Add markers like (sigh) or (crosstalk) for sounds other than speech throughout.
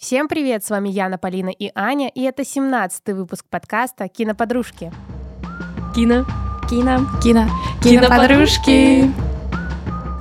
Всем привет, с вами Яна, Полина и Аня, и это 17-й выпуск подкаста «Киноподружки». Кино. Кино. Кино. Киноподружки.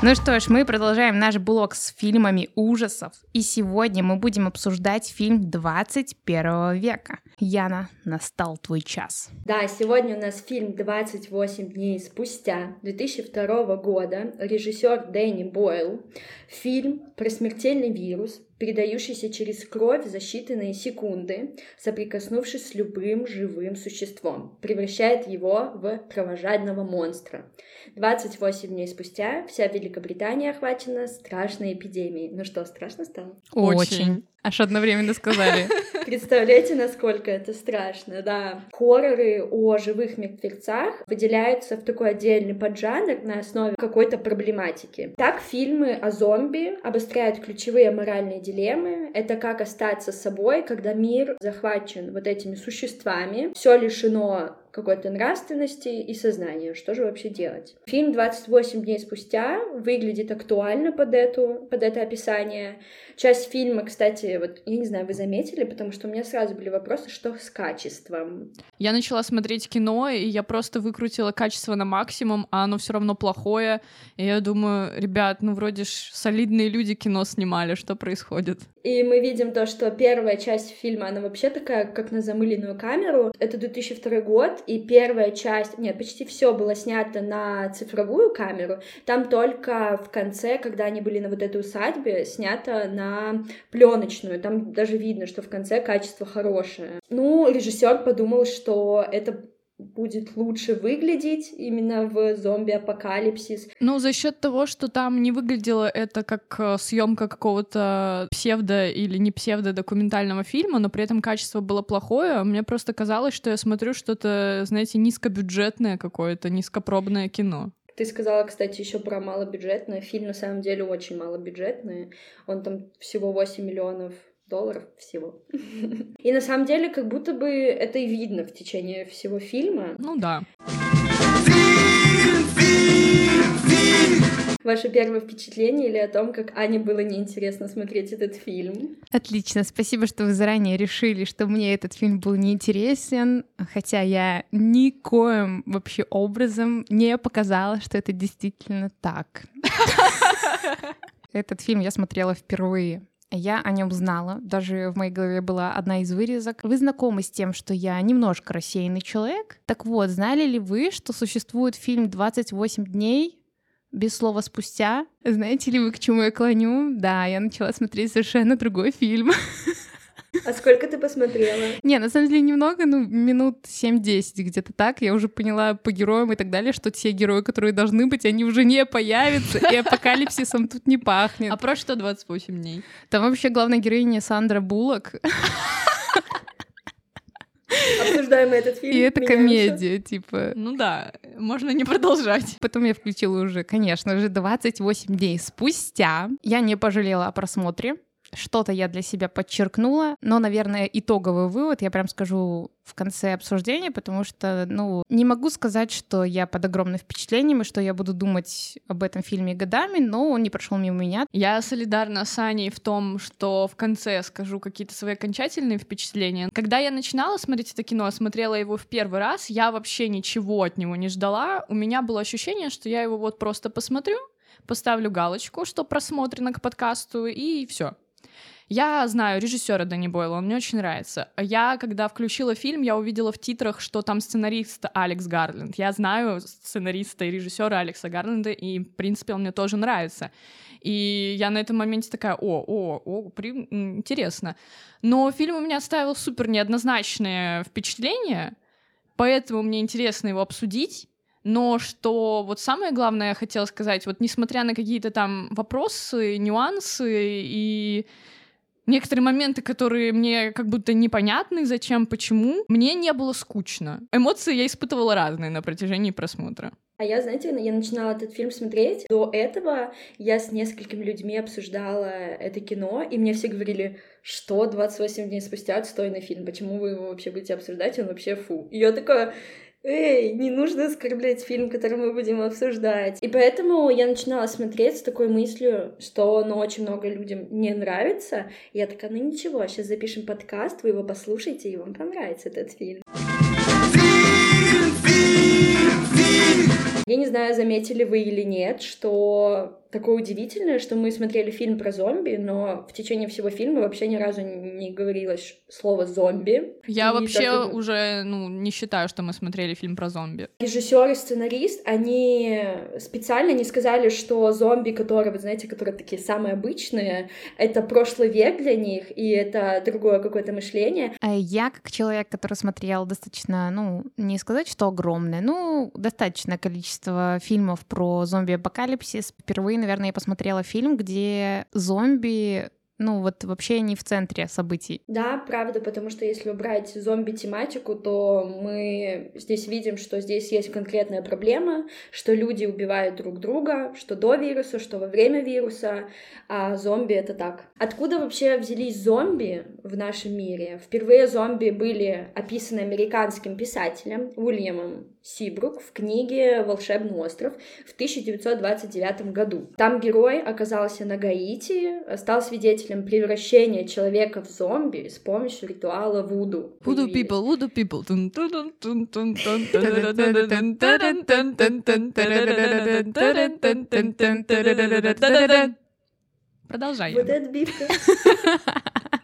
Ну что ж, мы продолжаем наш блог с фильмами ужасов. И сегодня мы будем обсуждать фильм 21 века. Яна, настал твой час. Да, сегодня у нас фильм «28 дней спустя» 2002 года, режиссер Дэнни Бойл. Фильм про смертельный вирус, передающийся через кровь за считанные секунды, соприкоснувшись с любым живым существом, превращает его в кровожадного монстра. 28 дней спустя вся Великобритания охвачена страшной эпидемией. Ну что, страшно стало? Очень. Аж одновременно сказали. (laughs) Представляете, насколько это страшно, да. Хорроры о живых мертвецах выделяются в такой отдельный поджанр на основе какой-то проблематики. Так, фильмы о зомби обостряют ключевые моральные дилеммы. Это как остаться собой, когда мир захвачен вот этими существами, все лишено какой-то нравственности и сознания. Что же вообще делать? Фильм «28 дней спустя» выглядит актуально под, эту, под это описание. Часть фильма, кстати, вот, я не знаю, вы заметили, потому что у меня сразу были вопросы, что с качеством. Я начала смотреть кино, и я просто выкрутила качество на максимум, а оно все равно плохое. И я думаю, ребят, ну вроде ж солидные люди кино снимали, что происходит? И мы видим то, что первая часть фильма, она вообще такая, как на замыленную камеру. Это 2002 год, и первая часть, нет, почти все было снято на цифровую камеру. Там только в конце, когда они были на вот этой усадьбе, снято на пленочную. Там даже видно, что в конце качество хорошее. Ну, режиссер подумал, что это будет лучше выглядеть именно в зомби-апокалипсис. Ну, за счет того, что там не выглядело это как э, съемка какого-то псевдо или не псевдо документального фильма, но при этом качество было плохое, мне просто казалось, что я смотрю что-то, знаете, низкобюджетное какое-то, низкопробное кино. Ты сказала, кстати, еще про малобюджетное. Фильм на самом деле очень малобюджетный. Он там всего 8 миллионов долларов всего. (laughs) И на самом деле, как будто бы это и видно в течение всего фильма. Ну да. Ваше первое впечатление или о том, как Ане было неинтересно смотреть этот фильм? Отлично, спасибо, что вы заранее решили, что мне этот фильм был неинтересен, хотя я никоим вообще образом не показала, что это действительно так. (laughs) Этот фильм я смотрела впервые. Я о нем знала, даже в моей голове была одна из вырезок. Вы знакомы с тем, что я немножко рассеянный человек? Так вот, знали ли вы, что существует фильм «28 дней» без слова «спустя»? Знаете ли вы, к чему я клоню? Да, я начала смотреть совершенно другой фильм. (laughs) А сколько ты посмотрела? Не, на самом деле немного, ну, минут 7-10 где-то так. Я уже поняла по героям и так далее, что те герои, которые должны быть, они уже не появятся, и апокалипсисом тут не пахнет. А про что 28 дней? Там вообще главная героиня Сандра Буллок. Обсуждаем этот фильм. И это комедия, типа. Ну да, можно не продолжать. Потом я включила уже, конечно же, 28 дней спустя. Я не пожалела о просмотре. Что-то я для себя подчеркнула, но, наверное, итоговый вывод я прям скажу в конце обсуждения, потому что, ну, не могу сказать, что я под огромным впечатлением и что я буду думать об этом фильме годами, но он не прошел мимо меня. Я солидарна с Аней в том, что в конце скажу какие-то свои окончательные впечатления. Когда я начинала смотреть это кино, смотрела его в первый раз, я вообще ничего от него не ждала. У меня было ощущение, что я его вот просто посмотрю, поставлю галочку, что просмотрено к подкасту, и все. Я знаю режиссера Дани Бойла, он мне очень нравится. Я, когда включила фильм, я увидела в титрах, что там сценарист Алекс Гарленд. Я знаю сценариста и режиссера Алекса Гарленда, и, в принципе, он мне тоже нравится. И я на этом моменте такая, о, о, о, при... интересно. Но фильм у меня оставил супер неоднозначное впечатление, поэтому мне интересно его обсудить. Но что вот самое главное я хотела сказать, вот несмотря на какие-то там вопросы, нюансы и некоторые моменты, которые мне как будто непонятны, зачем, почему, мне не было скучно. Эмоции я испытывала разные на протяжении просмотра. А я, знаете, я начинала этот фильм смотреть. До этого я с несколькими людьми обсуждала это кино, и мне все говорили, что 28 дней спустя отстойный фильм, почему вы его вообще будете обсуждать, он вообще фу. И я такая, эй, не нужно оскорблять фильм, который мы будем обсуждать. И поэтому я начинала смотреть с такой мыслью, что ну, очень много людям не нравится. И я такая, ну ничего, сейчас запишем подкаст, вы его послушаете, и вам понравится этот фильм. Я не знаю, заметили вы или нет, что такое удивительное, что мы смотрели фильм про зомби, но в течение всего фильма вообще ни разу не говорилось слово зомби. Я и вообще так... уже ну, не считаю, что мы смотрели фильм про зомби. Режиссер и сценарист, они специально не сказали, что зомби, которые, вы знаете, которые такие самые обычные, это прошлый век для них, и это другое какое-то мышление. А я, как человек, который смотрел достаточно, ну, не сказать, что огромное, ну, достаточное количество фильмов про зомби-апокалипсис, впервые наверное, я посмотрела фильм, где зомби ну вот вообще не в центре событий. Да, правда, потому что если убрать зомби-тематику, то мы здесь видим, что здесь есть конкретная проблема, что люди убивают друг друга, что до вируса, что во время вируса, а зомби — это так. Откуда вообще взялись зомби в нашем мире? Впервые зомби были описаны американским писателем Уильямом Сибрук в книге «Волшебный остров» в 1929 году. Там герой оказался на Гаити, стал свидетелем превращения человека в зомби с помощью ритуала Вуду. Вуду people, Вуду people. Продолжаем. Вот это битва.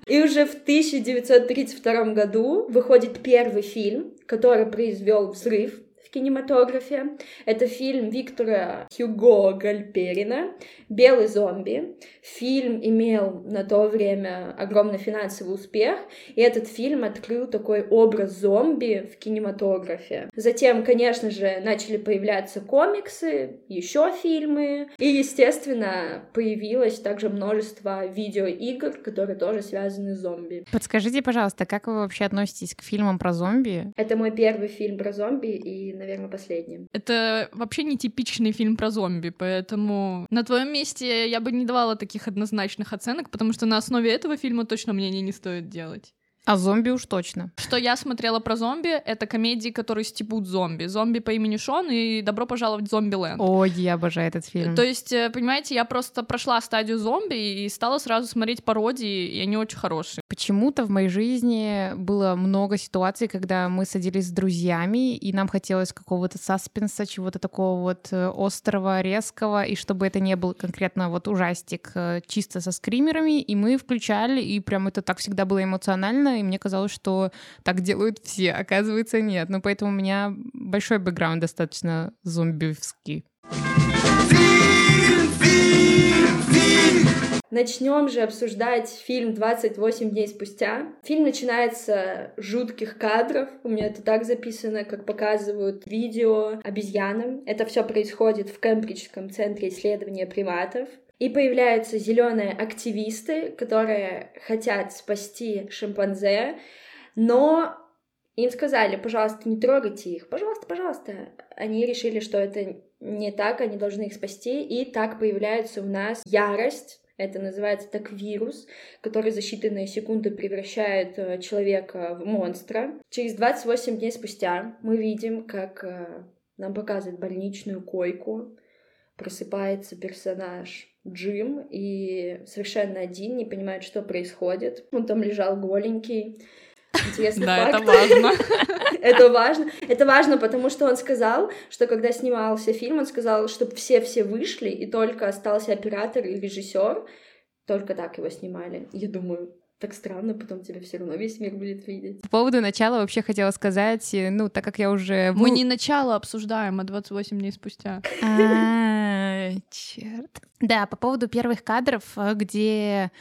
И уже в 1932 году выходит первый фильм, который произвел взрыв кинематографе. Это фильм Виктора Хьюго Гальперина «Белый зомби». Фильм имел на то время огромный финансовый успех, и этот фильм открыл такой образ зомби в кинематографе. Затем, конечно же, начали появляться комиксы, еще фильмы, и, естественно, появилось также множество видеоигр, которые тоже связаны с зомби. Подскажите, пожалуйста, как вы вообще относитесь к фильмам про зомби? Это мой первый фильм про зомби, и, наверное, последним. Это вообще не типичный фильм про зомби, поэтому на твоем месте я бы не давала таких однозначных оценок, потому что на основе этого фильма точно мнение не стоит делать. А зомби уж точно. Что я смотрела про зомби, это комедии, которые стебут зомби. Зомби по имени Шон и «Добро пожаловать в Зомби-ленд». Ой, я обожаю этот фильм. То есть, э, понимаете, я просто прошла стадию зомби и стала сразу смотреть пародии, и они очень хорошие. Почему-то в моей жизни было много ситуаций, когда мы садились с друзьями, и нам хотелось какого-то саспенса, чего-то такого вот э, острого, резкого, и чтобы это не был конкретно вот ужастик э, чисто со скримерами, и мы включали, и прям это так всегда было эмоционально, и мне казалось, что так делают все. Оказывается, нет. Ну, поэтому у меня большой бэкграунд достаточно зомбивский. Начнем же обсуждать фильм «28 дней спустя». Фильм начинается с жутких кадров. У меня это так записано, как показывают видео обезьянам. Это все происходит в Кембриджском центре исследования приматов. И появляются зеленые активисты, которые хотят спасти шимпанзе, но им сказали, пожалуйста, не трогайте их, пожалуйста, пожалуйста. Они решили, что это не так, они должны их спасти, и так появляется у нас ярость, это называется так вирус, который за считанные секунды превращает э, человека в монстра. Через 28 дней спустя мы видим, как э, нам показывают больничную койку, просыпается персонаж Джим и совершенно один, не понимает, что происходит. Он там лежал голенький. Интересный да, факт. это важно. (laughs) это важно. Это важно, потому что он сказал, что когда снимался фильм, он сказал, чтобы все-все вышли, и только остался оператор и режиссер. Только так его снимали. Я думаю, так странно, потом тебя все равно весь мир будет видеть. По поводу начала вообще хотела сказать, ну, так как я уже... Мы не начало обсуждаем, а 28 дней спустя. А, черт. Да, по поводу первых кадров, э, где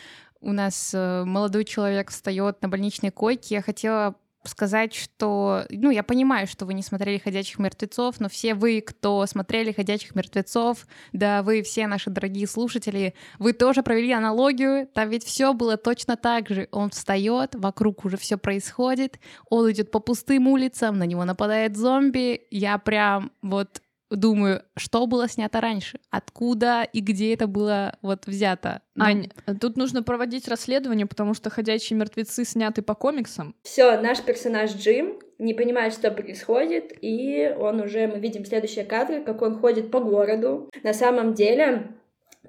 у нас э, молодой человек встает на больничной койке, я хотела сказать, что, ну, я понимаю, что вы не смотрели «Ходячих мертвецов», но все вы, кто смотрели «Ходячих мертвецов», да, вы все наши дорогие слушатели, вы тоже провели аналогию, там ведь все было точно так же. Он встает, вокруг уже все происходит, он идет по пустым улицам, на него нападает зомби, я прям вот думаю, что было снято раньше, откуда и где это было вот взято. Ну... Ань, тут нужно проводить расследование, потому что «Ходячие мертвецы» сняты по комиксам. Все, наш персонаж Джим не понимает, что происходит, и он уже, мы видим следующие кадры, как он ходит по городу. На самом деле,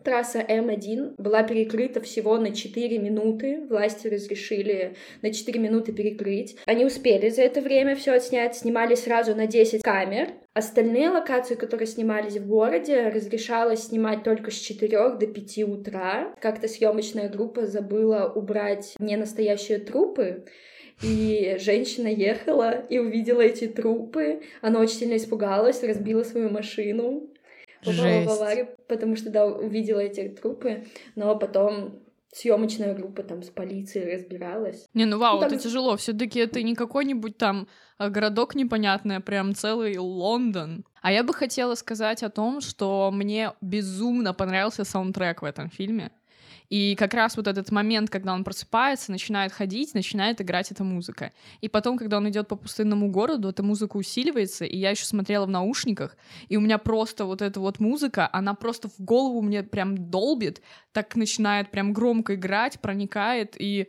Трасса М1 была перекрыта всего на 4 минуты. Власти разрешили на 4 минуты перекрыть. Они успели за это время все отснять, снимали сразу на 10 камер. Остальные локации, которые снимались в городе, разрешалось снимать только с 4 до 5 утра. Как-то съемочная группа забыла убрать ненастоящие трупы, и женщина ехала и увидела эти трупы. Она очень сильно испугалась, разбила свою машину попала в аварию, потому что, да, увидела эти трупы, но потом съемочная группа там с полицией разбиралась. Не, ну вау, ну, это тяжело. Все-таки это не какой-нибудь там а, городок непонятный, а прям целый Лондон. А я бы хотела сказать о том, что мне безумно понравился саундтрек в этом фильме. И как раз вот этот момент, когда он просыпается, начинает ходить, начинает играть эта музыка. И потом, когда он идет по пустынному городу, эта музыка усиливается, и я еще смотрела в наушниках, и у меня просто вот эта вот музыка, она просто в голову мне прям долбит, так начинает прям громко играть, проникает, и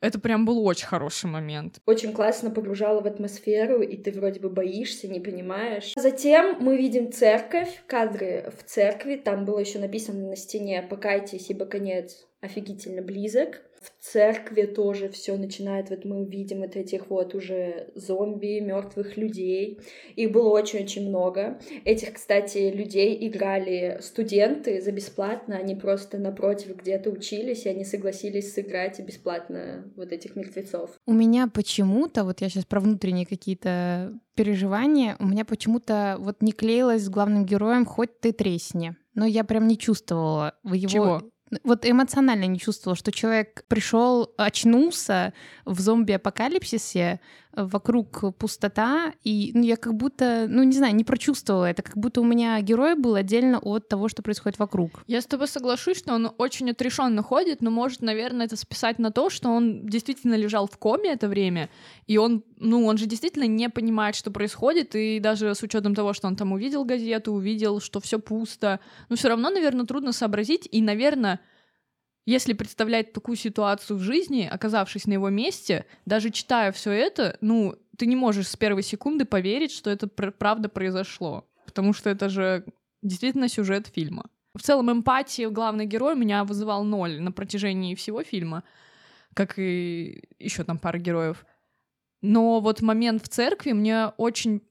это прям был очень хороший момент. Очень классно погружала в атмосферу, и ты вроде бы боишься, не понимаешь. Затем мы видим церковь, кадры в церкви, там было еще написано на стене «Покайтесь, ибо конец офигительно близок» в церкви тоже все начинает, вот мы увидим вот этих вот уже зомби, мертвых людей. Их было очень-очень много. Этих, кстати, людей играли студенты за бесплатно, они просто напротив где-то учились, и они согласились сыграть бесплатно вот этих мертвецов. У меня почему-то, вот я сейчас про внутренние какие-то переживания, у меня почему-то вот не клеилось с главным героем «Хоть ты тресни». Но я прям не чувствовала в его... Чего? Вот эмоционально не чувствовала, что человек пришел, очнулся в зомби-апокалипсисе, вокруг пустота, и ну, я как будто, ну не знаю, не прочувствовала это, как будто у меня герой был отдельно от того, что происходит вокруг. Я с тобой соглашусь, что он очень отрешенно ходит, но может, наверное, это списать на то, что он действительно лежал в коме это время, и он, ну, он же действительно не понимает, что происходит, и даже с учетом того, что он там увидел газету, увидел, что все пусто, но все равно, наверное, трудно сообразить, и, наверное, если представлять такую ситуацию в жизни, оказавшись на его месте, даже читая все это, ну, ты не можешь с первой секунды поверить, что это пр- правда произошло. Потому что это же действительно сюжет фильма. В целом эмпатии главный герой меня вызывал ноль на протяжении всего фильма, как и еще там пара героев. Но вот момент в церкви мне очень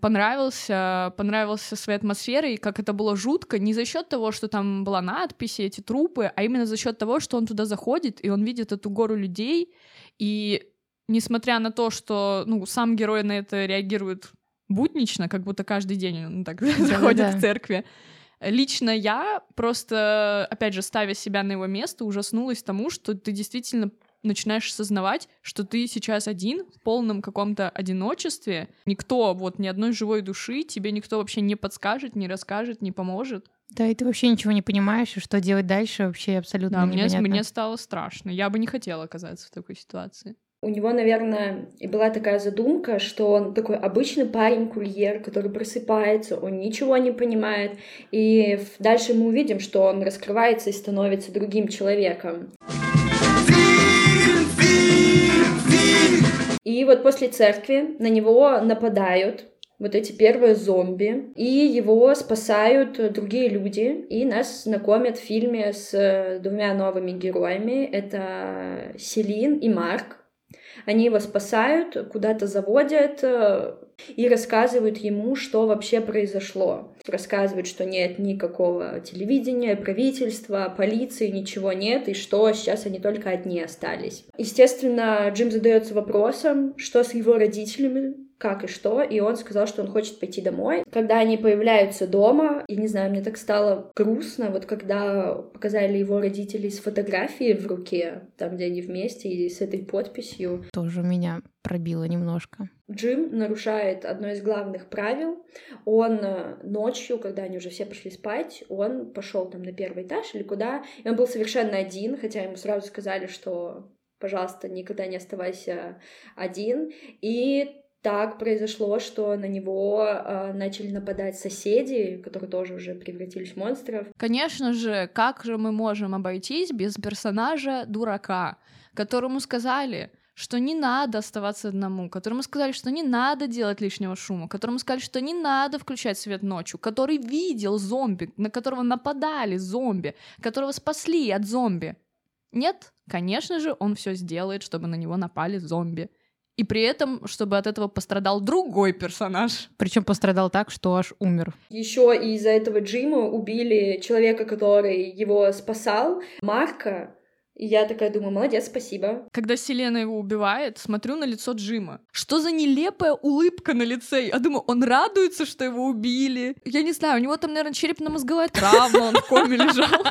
понравился, понравился своей атмосферой, как это было жутко, не за счет того, что там была надпись, эти трупы, а именно за счет того, что он туда заходит, и он видит эту гору людей, и несмотря на то, что ну, сам герой на это реагирует буднично, как будто каждый день он так (laughs) заходит в церкви, Лично я просто, опять же, ставя себя на его место, ужаснулась тому, что ты действительно начинаешь осознавать, что ты сейчас один в полном каком-то одиночестве. Никто, вот ни одной живой души, тебе никто вообще не подскажет, не расскажет, не поможет. Да, и ты вообще ничего не понимаешь, и что делать дальше вообще абсолютно да, мне, мне стало страшно. Я бы не хотела оказаться в такой ситуации. У него, наверное, и была такая задумка, что он такой обычный парень-курьер, который просыпается, он ничего не понимает, и дальше мы увидим, что он раскрывается и становится другим человеком. И вот после церкви на него нападают вот эти первые зомби, и его спасают другие люди, и нас знакомят в фильме с двумя новыми героями. Это Селин и Марк. Они его спасают, куда-то заводят э, и рассказывают ему, что вообще произошло. Рассказывают, что нет никакого телевидения, правительства, полиции, ничего нет, и что сейчас они только одни остались. Естественно, Джим задается вопросом, что с его родителями, как и что, и он сказал, что он хочет пойти домой. Когда они появляются дома, и не знаю, мне так стало грустно, вот когда показали его родителей с фотографией в руке, там, где они вместе, и с этой подписью. Тоже меня пробило немножко. Джим нарушает одно из главных правил. Он э, ночью, когда они уже все пошли спать, он пошел там на первый этаж или куда, и он был совершенно один, хотя ему сразу сказали, что пожалуйста, никогда не оставайся один. И так произошло, что на него э, начали нападать соседи, которые тоже уже превратились в монстров. Конечно же, как же мы можем обойтись без персонажа дурака, которому сказали, что не надо оставаться одному, которому сказали, что не надо делать лишнего шума, которому сказали, что не надо включать свет ночью, который видел зомби, на которого нападали зомби, которого спасли от зомби. Нет, конечно же, он все сделает, чтобы на него напали зомби. И при этом, чтобы от этого пострадал другой персонаж. Причем пострадал так, что аж умер. Еще из-за этого Джима убили человека, который его спасал, Марка, и я такая думаю, молодец, спасибо. Когда Селена его убивает, смотрю на лицо Джима. Что за нелепая улыбка на лице? Я думаю, он радуется, что его убили. Я не знаю, у него там, наверное, черепно-мозговая травма, он в коме лежал.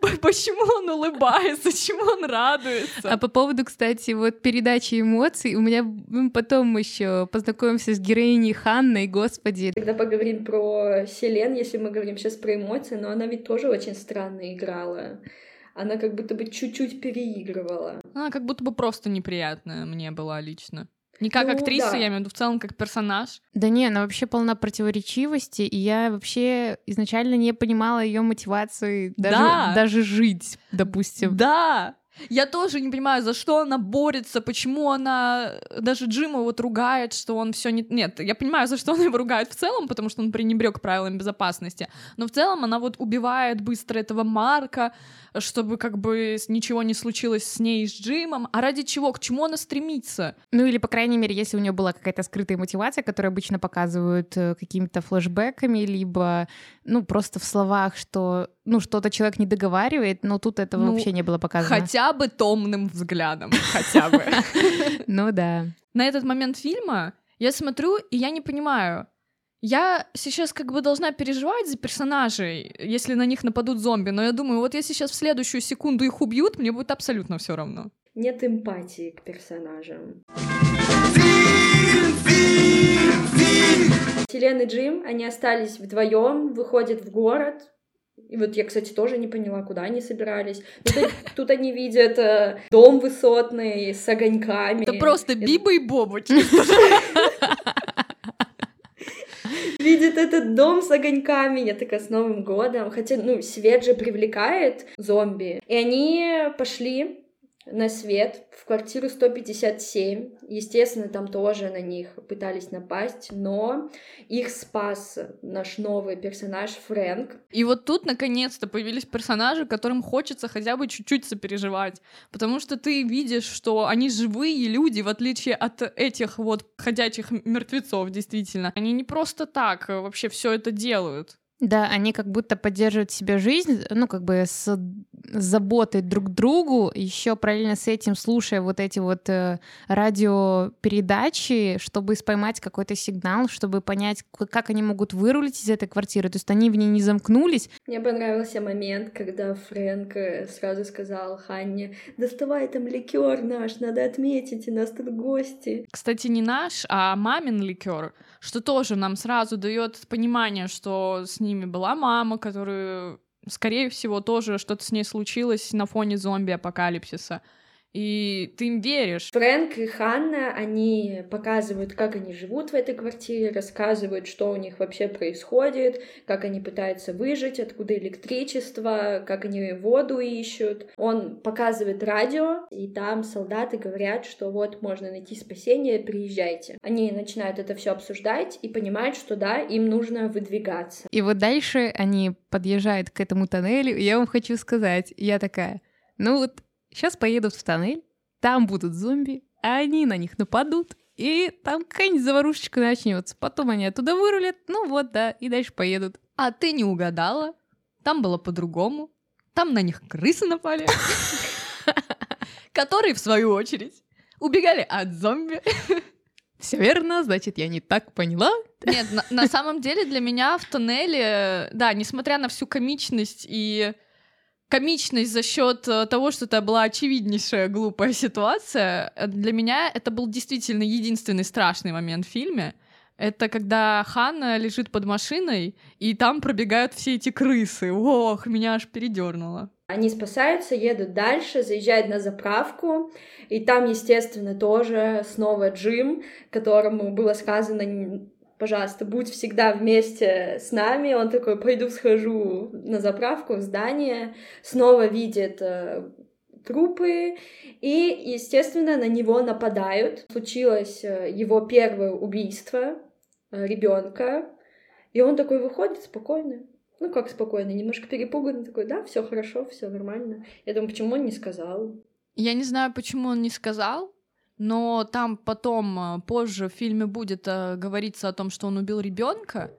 (laughs) Почему он улыбается, чему он радуется? А по поводу, кстати, вот передачи эмоций, у меня мы потом еще познакомимся с героиней Ханной, господи. Когда поговорим про Селен, если мы говорим сейчас про эмоции, но она ведь тоже очень странно играла она как будто бы чуть-чуть переигрывала. Она как будто бы просто неприятная мне была лично. Не как ну, актриса, да. я имею в виду в целом как персонаж. Да не, она вообще полна противоречивости, и я вообще изначально не понимала ее мотивации даже, да. даже жить, допустим. Да, я тоже не понимаю, за что она борется, почему она даже Джима вот ругает, что он все не... Нет, я понимаю, за что она его ругает в целом, потому что он пренебрег правилам безопасности, но в целом она вот убивает быстро этого Марка, чтобы как бы ничего не случилось с ней и с Джимом. А ради чего? К чему она стремится? Ну или, по крайней мере, если у нее была какая-то скрытая мотивация, которую обычно показывают э, какими-то флешбеками, либо, ну, просто в словах, что, ну, что-то человек не договаривает, но тут этого ну, вообще не было показано. Хотя бы томным взглядом, хотя бы. (laughs) Ну да. На этот момент фильма я смотрю, и я не понимаю, я сейчас как бы должна переживать за персонажей, если на них нападут зомби, но я думаю, вот если сейчас в следующую секунду их убьют, мне будет абсолютно все равно. Нет эмпатии к персонажам. Селен и Джим, они остались вдвоем, выходят в город, и вот я, кстати, тоже не поняла, куда они собирались. Тут, (laughs) тут они видят э, дом высотный с огоньками. Это просто Биба и Боба. (laughs) видит этот дом с огоньками. Я такая, с Новым годом. Хотя, ну, свет же привлекает зомби. И они пошли на свет в квартиру 157. Естественно, там тоже на них пытались напасть, но их спас наш новый персонаж Фрэнк. И вот тут наконец-то появились персонажи, которым хочется хотя бы чуть-чуть сопереживать, потому что ты видишь, что они живые люди, в отличие от этих вот ходячих мертвецов, действительно. Они не просто так вообще все это делают. Да, они как будто поддерживают себе жизнь, ну, как бы с, заботой друг к другу, еще параллельно с этим слушая вот эти вот э, радиопередачи, чтобы поймать какой-то сигнал, чтобы понять, как они могут вырулить из этой квартиры. То есть они в ней не замкнулись. Мне понравился момент, когда Фрэнк э, сразу сказал Ханне, доставай там ликер наш, надо отметить, у нас тут гости. Кстати, не наш, а мамин ликер, что тоже нам сразу дает понимание, что с ними была мама, которую, скорее всего, тоже что-то с ней случилось на фоне зомби-апокалипсиса и ты им веришь. Фрэнк и Ханна, они показывают, как они живут в этой квартире, рассказывают, что у них вообще происходит, как они пытаются выжить, откуда электричество, как они воду ищут. Он показывает радио, и там солдаты говорят, что вот можно найти спасение, приезжайте. Они начинают это все обсуждать и понимают, что да, им нужно выдвигаться. И вот дальше они подъезжают к этому тоннелю, и я вам хочу сказать, я такая, ну вот Сейчас поедут в тоннель, там будут зомби, а они на них нападут, и там какая-нибудь заварушечка начнется. Потом они оттуда вырулят, ну вот, да, и дальше поедут. А ты не угадала? Там было по-другому. Там на них крысы напали, (laughs) которые, в свою очередь, убегали от зомби. (laughs) Все верно, значит, я не так поняла. Нет, на, на самом деле для меня в тоннеле, да, несмотря на всю комичность и комичность за счет э, того, что это была очевиднейшая глупая ситуация, для меня это был действительно единственный страшный момент в фильме. Это когда Ханна лежит под машиной, и там пробегают все эти крысы. Ох, меня аж передернуло. Они спасаются, едут дальше, заезжают на заправку, и там, естественно, тоже снова Джим, которому было сказано пожалуйста, будь всегда вместе с нами. Он такой, пойду схожу на заправку в здание, снова видит э, трупы, и, естественно, на него нападают. Случилось э, его первое убийство э, ребенка, и он такой выходит спокойно. Ну, как спокойно, немножко перепуганный, такой, да, все хорошо, все нормально. Я думаю, почему он не сказал? Я не знаю, почему он не сказал, но там потом, э, позже в фильме будет э, говориться о том, что он убил ребенка.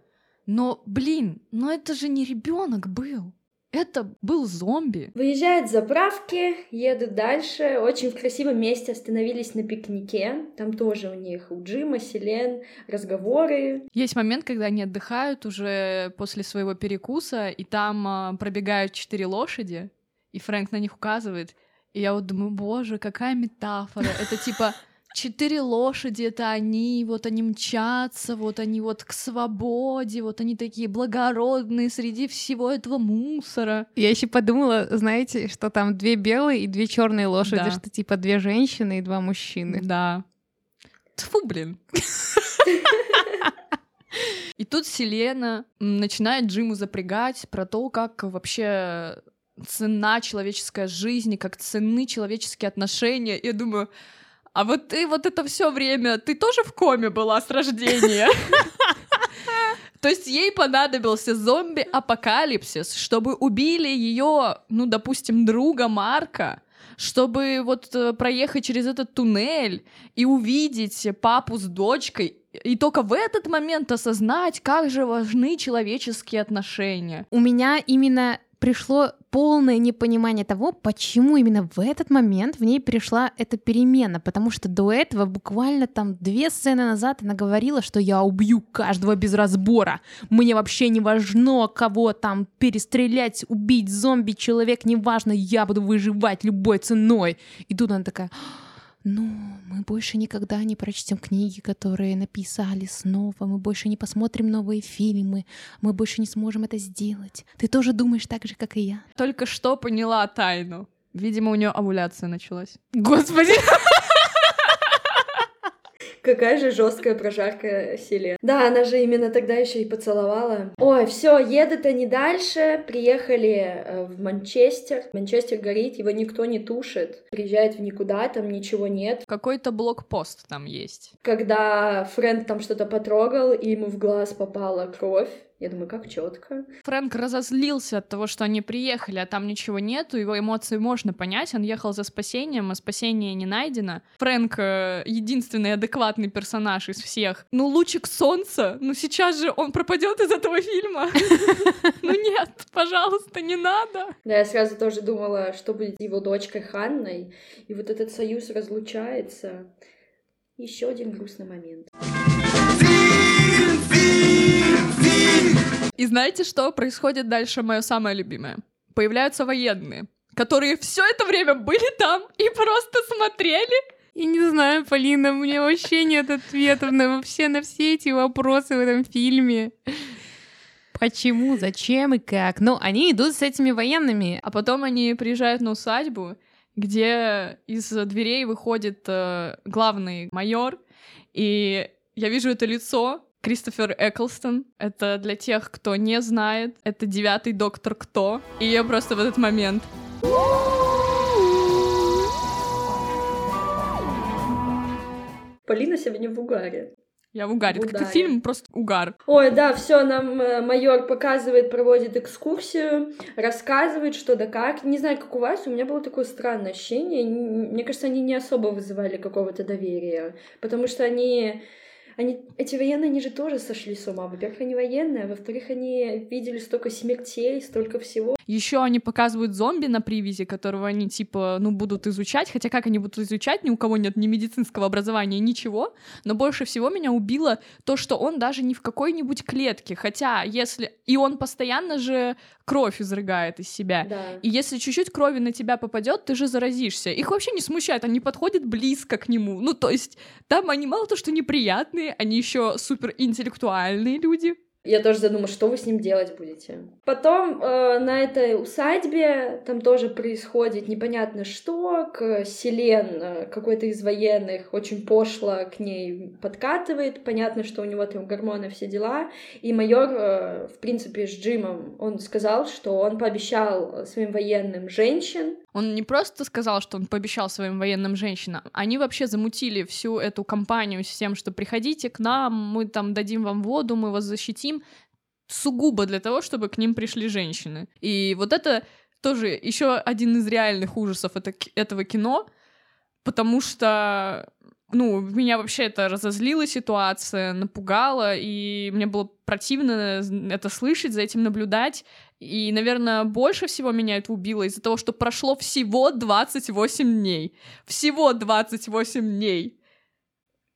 Но, блин, но это же не ребенок был. Это был зомби. Выезжают с заправки, едут дальше. Очень в красивом месте остановились на пикнике. Там тоже у них у Джима, Селен разговоры. Есть момент, когда они отдыхают уже после своего перекуса, и там э, пробегают четыре лошади, и Фрэнк на них указывает. И я вот думаю, боже, какая метафора. Это типа четыре лошади, это они, вот они мчатся, вот они вот к свободе, вот они такие благородные среди всего этого мусора. Я еще подумала, знаете, что там две белые и две черные лошади, да. что типа две женщины и два мужчины. Да. Тьфу, блин. И тут Селена начинает Джиму запрягать про то, как вообще цена человеческой жизни, как цены человеческие отношения. Я думаю, а вот ты вот это все время, ты тоже в коме была с рождения? То есть ей понадобился зомби-апокалипсис, чтобы убили ее, ну, допустим, друга Марка, чтобы вот э, проехать через этот туннель и увидеть папу с дочкой, и только в этот момент осознать, как же важны человеческие отношения. У меня именно пришло полное непонимание того, почему именно в этот момент в ней пришла эта перемена, потому что до этого буквально там две сцены назад она говорила, что я убью каждого без разбора, мне вообще не важно, кого там перестрелять, убить, зомби, человек, неважно, я буду выживать любой ценой. И тут она такая ну, мы больше никогда не прочтем книги, которые написали снова, мы больше не посмотрим новые фильмы, мы больше не сможем это сделать. Ты тоже думаешь так же, как и я? Только что поняла тайну. Видимо, у нее овуляция началась. Господи! (laughs) Какая же жесткая прожарка Селе. Да, она же именно тогда еще и поцеловала. Ой, все, едут они дальше, приехали э, в Манчестер. Манчестер горит, его никто не тушит. Приезжает в никуда, там ничего нет. Какой-то блокпост там есть. Когда Фрэнд там что-то потрогал, и ему в глаз попала кровь, я думаю, как четко. Фрэнк разозлился от того, что они приехали, а там ничего нету. Его эмоции можно понять. Он ехал за спасением, а спасение не найдено. Фрэнк э, единственный адекватный персонаж из всех. Ну, лучик солнца. Ну, сейчас же он пропадет из этого фильма. (laughs) Ну нет, пожалуйста, не надо. Да, я сразу тоже думала, что будет с его дочкой Ханной. И вот этот союз разлучается. Еще один грустный момент. И знаете, что происходит дальше? Мое самое любимое. Появляются военные, которые все это время были там и просто смотрели. Я не знаю, Полина, у меня вообще нет ответов на вообще на все эти вопросы в этом фильме. Почему, зачем и как? Ну, они идут с этими военными. А потом они приезжают на усадьбу, где из дверей выходит э, главный майор, и я вижу это лицо, Кристофер Эклстон. Это для тех, кто не знает. Это девятый доктор Кто. И я просто в этот момент... Полина сегодня в угаре. Я в угаре. Это фильм просто угар. Ой, да, все, нам э, майор показывает, проводит экскурсию, рассказывает, что да как. Не знаю, как у вас, у меня было такое странное ощущение. Мне кажется, они не особо вызывали какого-то доверия, потому что они они, эти военные, они же тоже сошли с ума. Во-первых, они военные, а во-вторых, они видели столько смертей, столько всего. Еще они показывают зомби на привязи, которого они, типа, ну, будут изучать. Хотя как они будут изучать, ни у кого нет ни медицинского образования, ничего. Но больше всего меня убило то, что он даже не в какой-нибудь клетке. Хотя, если... И он постоянно же кровь изрыгает из себя. Да. И если чуть-чуть крови на тебя попадет, ты же заразишься. Их вообще не смущает, они подходят близко к нему. Ну, то есть, там они мало то, что неприятные, они еще супер интеллектуальные люди. Я тоже задумалась, что вы с ним делать будете. Потом э, на этой усадьбе там тоже происходит непонятно что. К Селен э, какой-то из военных очень пошло к ней подкатывает. Понятно, что у него там гормоны, все дела. И майор, э, в принципе, с Джимом, он сказал, что он пообещал своим военным женщин. Он не просто сказал, что он пообещал своим военным женщинам, они вообще замутили всю эту кампанию с тем, что приходите к нам, мы там дадим вам воду, мы вас защитим сугубо для того, чтобы к ним пришли женщины. И вот это тоже еще один из реальных ужасов это, этого кино, потому что ну, меня вообще это разозлила ситуация, напугала, и мне было противно это слышать, за этим наблюдать. И, наверное, больше всего меня это убило из-за того, что прошло всего 28 дней. Всего 28 дней.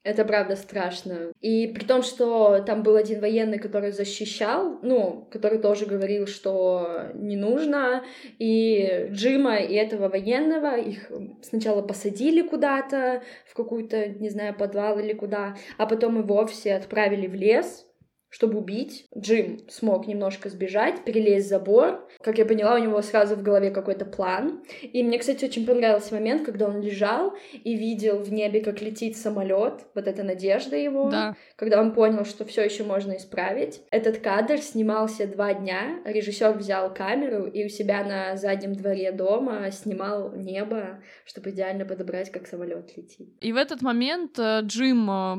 Это правда страшно. И при том, что там был один военный, который защищал, ну, который тоже говорил, что не нужно, и Джима и этого военного, их сначала посадили куда-то, в какую-то, не знаю, подвал или куда, а потом и вовсе отправили в лес, чтобы убить. Джим смог немножко сбежать, перелезть забор. Как я поняла, у него сразу в голове какой-то план. И мне, кстати, очень понравился момент, когда он лежал и видел в небе, как летит самолет. Вот эта надежда его. Да. Когда он понял, что все еще можно исправить. Этот кадр снимался два дня. Режиссер взял камеру и у себя на заднем дворе дома снимал небо, чтобы идеально подобрать, как самолет летит. И в этот момент э, Джим э,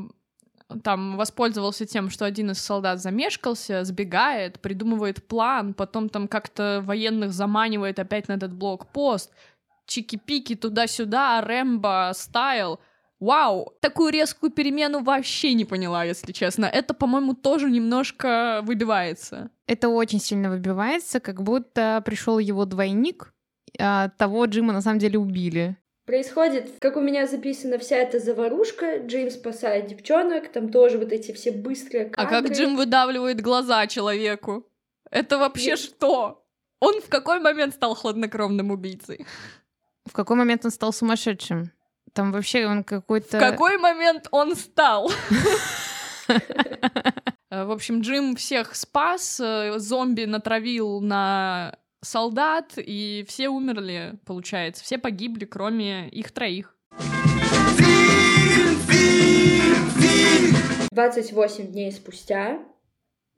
там воспользовался тем, что один из солдат замешкался, сбегает, придумывает план, потом там как-то военных заманивает опять на этот блокпост, чики-пики туда-сюда, Рэмбо, стайл. Вау, такую резкую перемену вообще не поняла, если честно. Это, по-моему, тоже немножко выбивается. Это очень сильно выбивается, как будто пришел его двойник, а того Джима на самом деле убили. Происходит, как у меня записана вся эта заварушка, Джим спасает девчонок, там тоже вот эти все быстрые кадры. А как Джим выдавливает глаза человеку? Это вообще Я... что? Он в какой момент стал хладнокровным убийцей? В какой момент он стал сумасшедшим? Там вообще он какой-то... В какой момент он стал? (laughs) В общем, Джим всех спас, э, зомби натравил на солдат, и все умерли, получается. Все погибли, кроме их троих. 28 дней спустя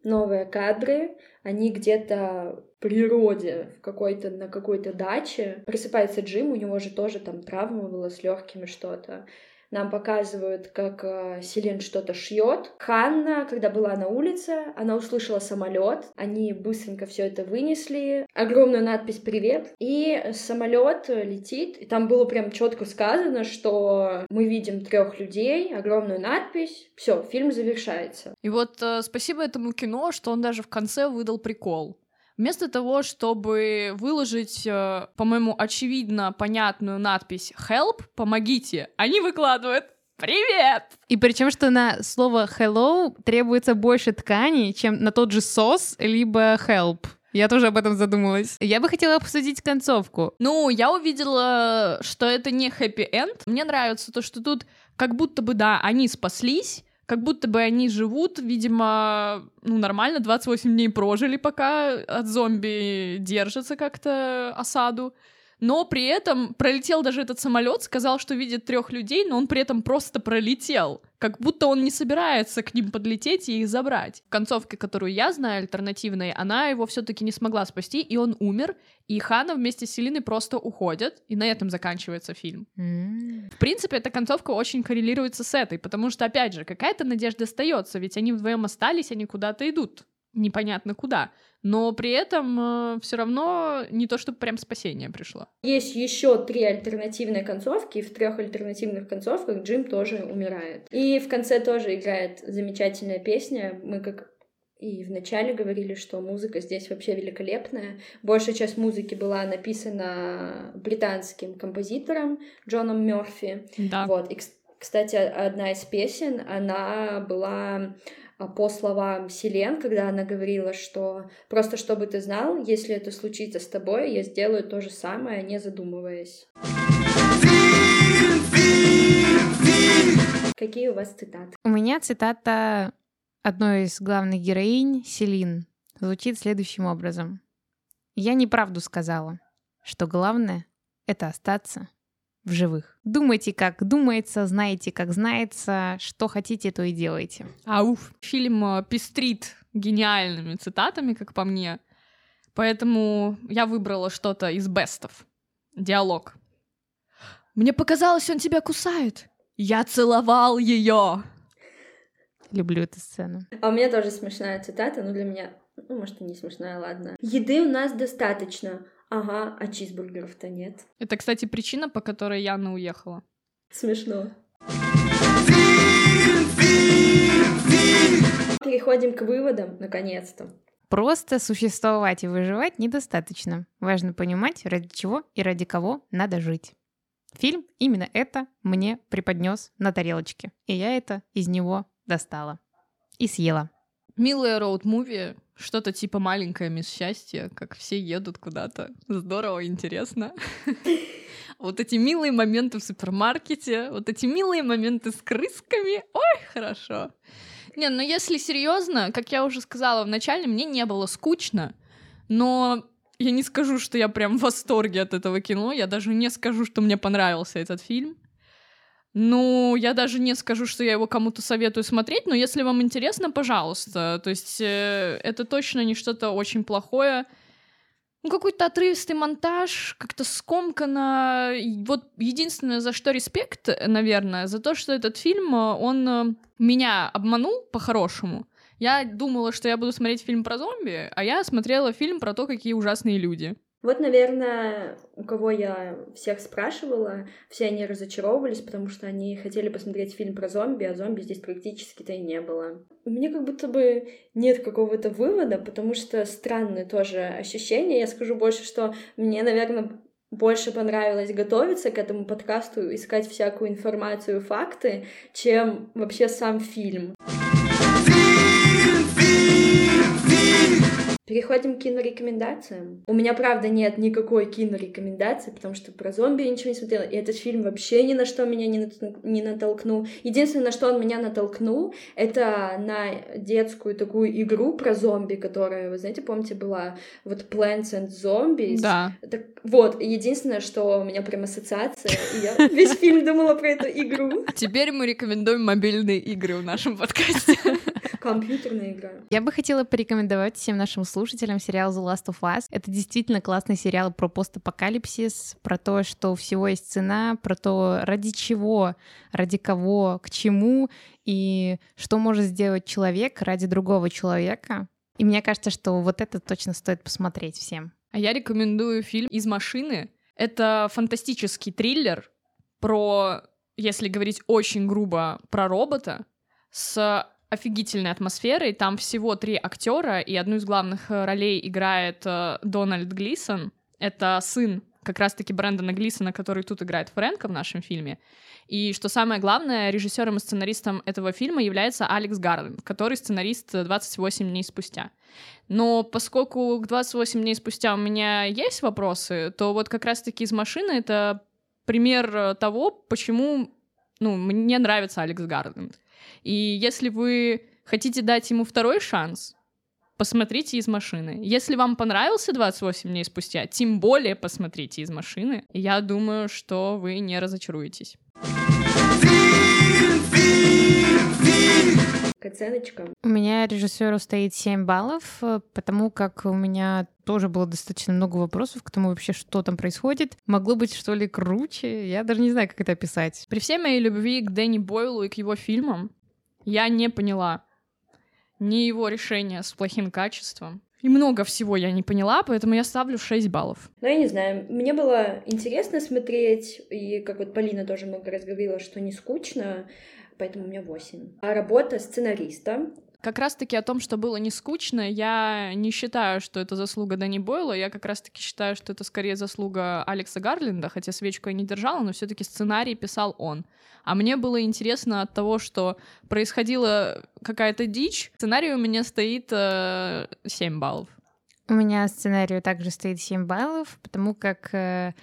новые кадры, они где-то в природе, в какой-то, на какой-то даче. Просыпается Джим, у него же тоже там травма была с легкими что-то. Нам показывают, как э, Селен что-то шьет. Ханна, когда была на улице, она услышала самолет. Они быстренько все это вынесли. Огромную надпись «Привет». И самолет летит. И там было прям четко сказано, что мы видим трех людей, огромную надпись. Все, фильм завершается. И вот э, спасибо этому кино, что он даже в конце выдал прикол. Вместо того, чтобы выложить, э, по-моему, очевидно понятную надпись «Help», «Помогите», они выкладывают Привет! И причем, что на слово hello требуется больше ткани, чем на тот же сос, либо help. Я тоже об этом задумалась. Я бы хотела обсудить концовку. Ну, я увидела, что это не хэппи-энд. Мне нравится то, что тут как будто бы, да, они спаслись, как будто бы они живут, видимо, ну, нормально, 28 дней прожили, пока от зомби держатся как-то осаду но при этом пролетел даже этот самолет, сказал, что видит трех людей, но он при этом просто пролетел. Как будто он не собирается к ним подлететь и их забрать. Концовка, которую я знаю, альтернативной, она его все-таки не смогла спасти, и он умер. И Хана вместе с Селиной просто уходят, и на этом заканчивается фильм. Mm. В принципе, эта концовка очень коррелируется с этой, потому что, опять же, какая-то надежда остается, ведь они вдвоем остались, они куда-то идут непонятно куда. Но при этом э, все равно не то, чтобы прям спасение пришло. Есть еще три альтернативные концовки, и в трех альтернативных концовках Джим тоже умирает. И в конце тоже играет замечательная песня. Мы как и вначале говорили, что музыка здесь вообще великолепная. Большая часть музыки была написана британским композитором Джоном Мерфи. Да. Вот. И, кстати, одна из песен, она была по словам Селен, когда она говорила, что просто чтобы ты знал, если это случится с тобой, я сделаю то же самое, не задумываясь. Какие у вас цитаты? У меня цитата одной из главных героинь, Селин, звучит следующим образом. «Я неправду сказала, что главное — это остаться в живых. Думайте, как думается, знаете, как знается, что хотите, то и делайте». Ауф. Фильм э, пестрит гениальными цитатами, как по мне. Поэтому я выбрала что-то из бестов. Диалог. Мне показалось, он тебя кусает. Я целовал ее. Люблю эту сцену. А у меня тоже смешная цитата, но для меня, ну, может, и не смешная, ладно. Еды у нас достаточно. Ага, а чизбургеров-то нет. Это, кстати, причина, по которой Яна уехала. Смешно. Переходим к выводам, наконец-то. Просто существовать и выживать недостаточно. Важно понимать, ради чего и ради кого надо жить. Фильм именно это мне преподнес на тарелочке, и я это из него достала и съела. Милая роуд-муви, что-то типа маленькое мисс счастье, как все едут куда-то. Здорово, интересно. (laughs) Вот эти милые моменты в супермаркете, вот эти милые моменты с крысками. Ой, хорошо. Не, ну если серьезно, как я уже сказала в начале, мне не было скучно, но я не скажу, что я прям в восторге от этого кино, я даже не скажу, что мне понравился этот фильм. Ну, я даже не скажу, что я его кому-то советую смотреть, но если вам интересно, пожалуйста. То есть э, это точно не что-то очень плохое. Ну, какой-то отрывистый монтаж, как-то скомкано. Вот единственное, за что респект, наверное, за то, что этот фильм, э, он э, меня обманул по-хорошему. Я думала, что я буду смотреть фильм про зомби, а я смотрела фильм про то, какие ужасные люди. Вот, наверное, у кого я всех спрашивала, все они разочаровывались, потому что они хотели посмотреть фильм про зомби, а зомби здесь практически-то и не было. Меня как будто бы нет какого-то вывода, потому что странные тоже ощущения. Я скажу больше, что мне, наверное, больше понравилось готовиться к этому подкасту, искать всякую информацию, факты, чем вообще сам фильм. Переходим к кинорекомендациям. У меня, правда, нет никакой кинорекомендации, потому что про зомби я ничего не смотрела, и этот фильм вообще ни на что меня не, не натолкнул. Единственное, на что он меня натолкнул, это на детскую такую игру про зомби, которая, вы знаете, помните, была вот Plants and Zombies. Да. Так, вот, единственное, что у меня прям ассоциация, и я весь фильм думала про эту игру. Теперь мы рекомендуем мобильные игры в нашем подкасте. Компьютерная игра. Я бы хотела порекомендовать всем нашим слушателям сериал The Last of Us. Это действительно классный сериал про постапокалипсис, про то, что у всего есть цена, про то, ради чего, ради кого, к чему, и что может сделать человек ради другого человека. И мне кажется, что вот это точно стоит посмотреть всем. А я рекомендую фильм «Из машины». Это фантастический триллер про, если говорить очень грубо, про робота с офигительной атмосферой. Там всего три актера, и одну из главных э, ролей играет э, Дональд Глисон. Это сын как раз-таки Брэндона Глисона, который тут играет Фрэнка в нашем фильме. И что самое главное, режиссером и сценаристом этого фильма является Алекс Гарленд, который сценарист 28 дней спустя. Но поскольку к 28 дней спустя у меня есть вопросы, то вот как раз-таки из машины это пример э, того, почему ну, мне нравится Алекс Гарленд. И если вы хотите дать ему второй шанс, посмотрите из машины. Если вам понравился 28 дней спустя, тем более посмотрите из машины. Я думаю, что вы не разочаруетесь. Оценочка. У меня режиссеру стоит 7 баллов, э, потому как у меня тоже было достаточно много вопросов к тому вообще, что там происходит. Могло быть что ли круче? Я даже не знаю, как это описать. При всей моей любви к Дэнни Бойлу и к его фильмам, я не поняла ни его решения с плохим качеством, и много всего я не поняла, поэтому я ставлю 6 баллов. Ну, я не знаю, мне было интересно смотреть, и как вот Полина тоже много раз говорила, что не скучно, поэтому у меня 8. А работа сценариста как раз-таки о том, что было не скучно, я не считаю, что это заслуга Дани Бойла, я как раз-таки считаю, что это скорее заслуга Алекса Гарленда, хотя свечку я не держала, но все таки сценарий писал он. А мне было интересно от того, что происходила какая-то дичь. Сценарий у меня стоит э, 7 баллов. У меня сценарию также стоит 7 баллов, потому как э,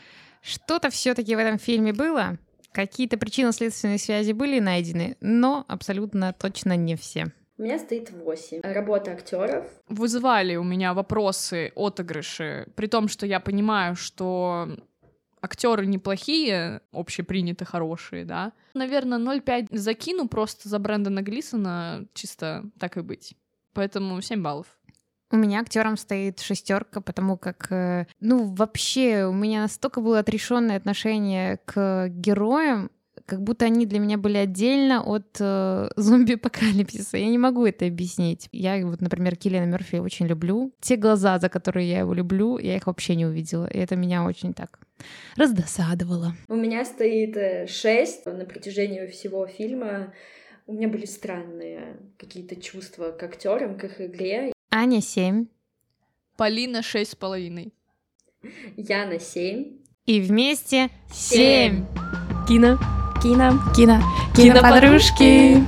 что-то все таки в этом фильме было. Какие-то причинно-следственные связи были найдены, но абсолютно точно не все. У меня стоит 8. Работа актеров. Вызывали у меня вопросы, отыгрыши, при том, что я понимаю, что актеры неплохие, общепринято хорошие, да. Наверное, 0,5 закину просто за Брэндона Глисона, чисто так и быть. Поэтому 7 баллов. У меня актером стоит шестерка, потому как, э, ну, вообще у меня настолько было отрешенное отношение к героям, как будто они для меня были отдельно от э, (laughs) зомби-апокалипсиса. Я не могу это объяснить. Я вот, например, Киллиана Мерфи очень люблю. Те глаза, за которые я его люблю, я их вообще не увидела. И это меня очень так раздосадовало. У меня стоит 6 на протяжении всего фильма. У меня были странные какие-то чувства к актерам, к их игре. Аня 7. Полина шесть с половиной. Яна 7. И вместе Семь. 7. Кино. Кино. Кино. Киноподружки.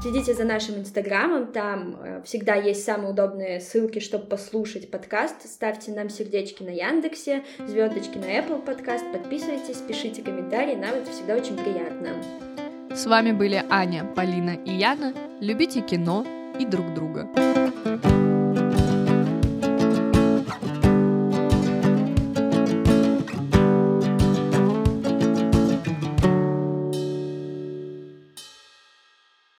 Следите за нашим инстаграмом, там э, всегда есть самые удобные ссылки, чтобы послушать подкаст. Ставьте нам сердечки на Яндексе, звездочки на Apple подкаст, подписывайтесь, пишите комментарии, нам это всегда очень приятно. С вами были Аня, Полина и Яна. Любите кино и друг друга.